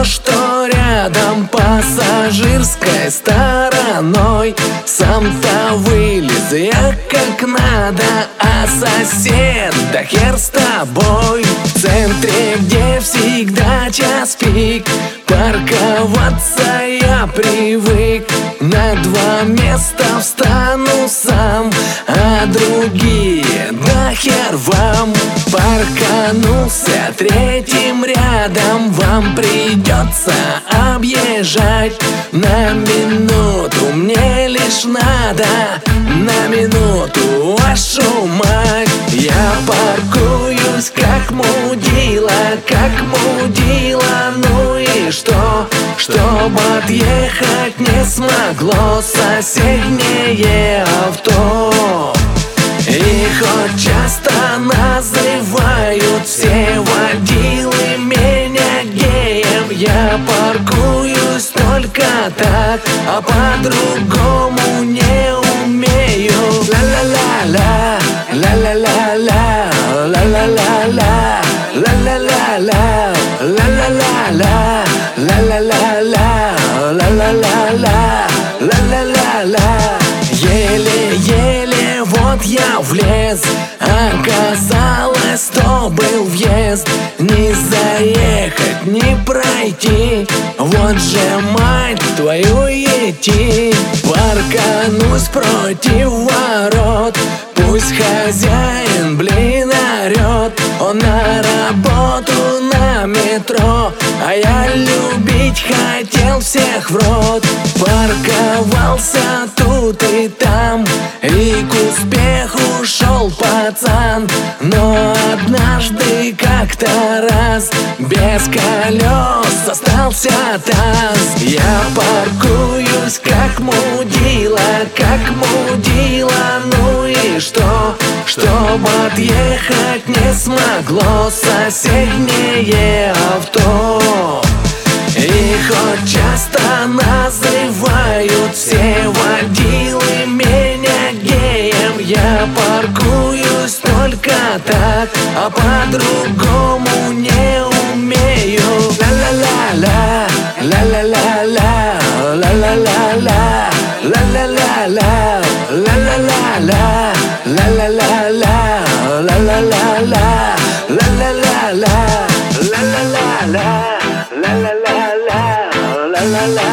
то, что рядом пассажирской стороной. Сам-то вылез я как надо, а сосед, да хер с тобой. В центре, где всегда час пик Парковаться я привык. На два места встану сам А другие, да хер вам Парканулся третьим рядом. Вам придется объезжать На минуту. Мне лишь надо На минуту вашу мать Я паркуюсь как мудила Как мудила, ну и что? Чтобы отъехать не смогло. Соседнее авто. И хоть часто называют Я паркуюсь только так, а по-другому не умею. Ла-ла-ла-ла, ла-ла-ла-ла, ла-ла-ла-ла, ла-ла-ла-ла, ла-ла-ла-ла, ла-ла-ла-ла, ла-ла-ла-ла, ла-ла-ла-ла. Еле-еле вот я влез Оказалось, то был въезд. Не заехать, не пройти. Вот же мать твою идти Парканусь против ворот. Пусть хозяин, блин, орет Он на работу на метро. А я любить хотел всех в рот. Парковался тут и там. И к успеху шел пацан. Но как-то раз Без колес остался таз. Я паркуюсь как мудила, как мудила. Ну и что? Чтобы отъехать не смогло. Соседнее авто так, а по-другому не умею. Ла-ла-ла-ла, ла-ла-ла-ла, ла-ла-ла-ла Ла-ла-ла-ла, ла-ла-ла-ла, ла-ла-ла-ла, ла-ла-ла-ла, ла-ла-ла-ла, ла-ла-ла-ла, ла-ла-ла-ла, ла-ла-ла.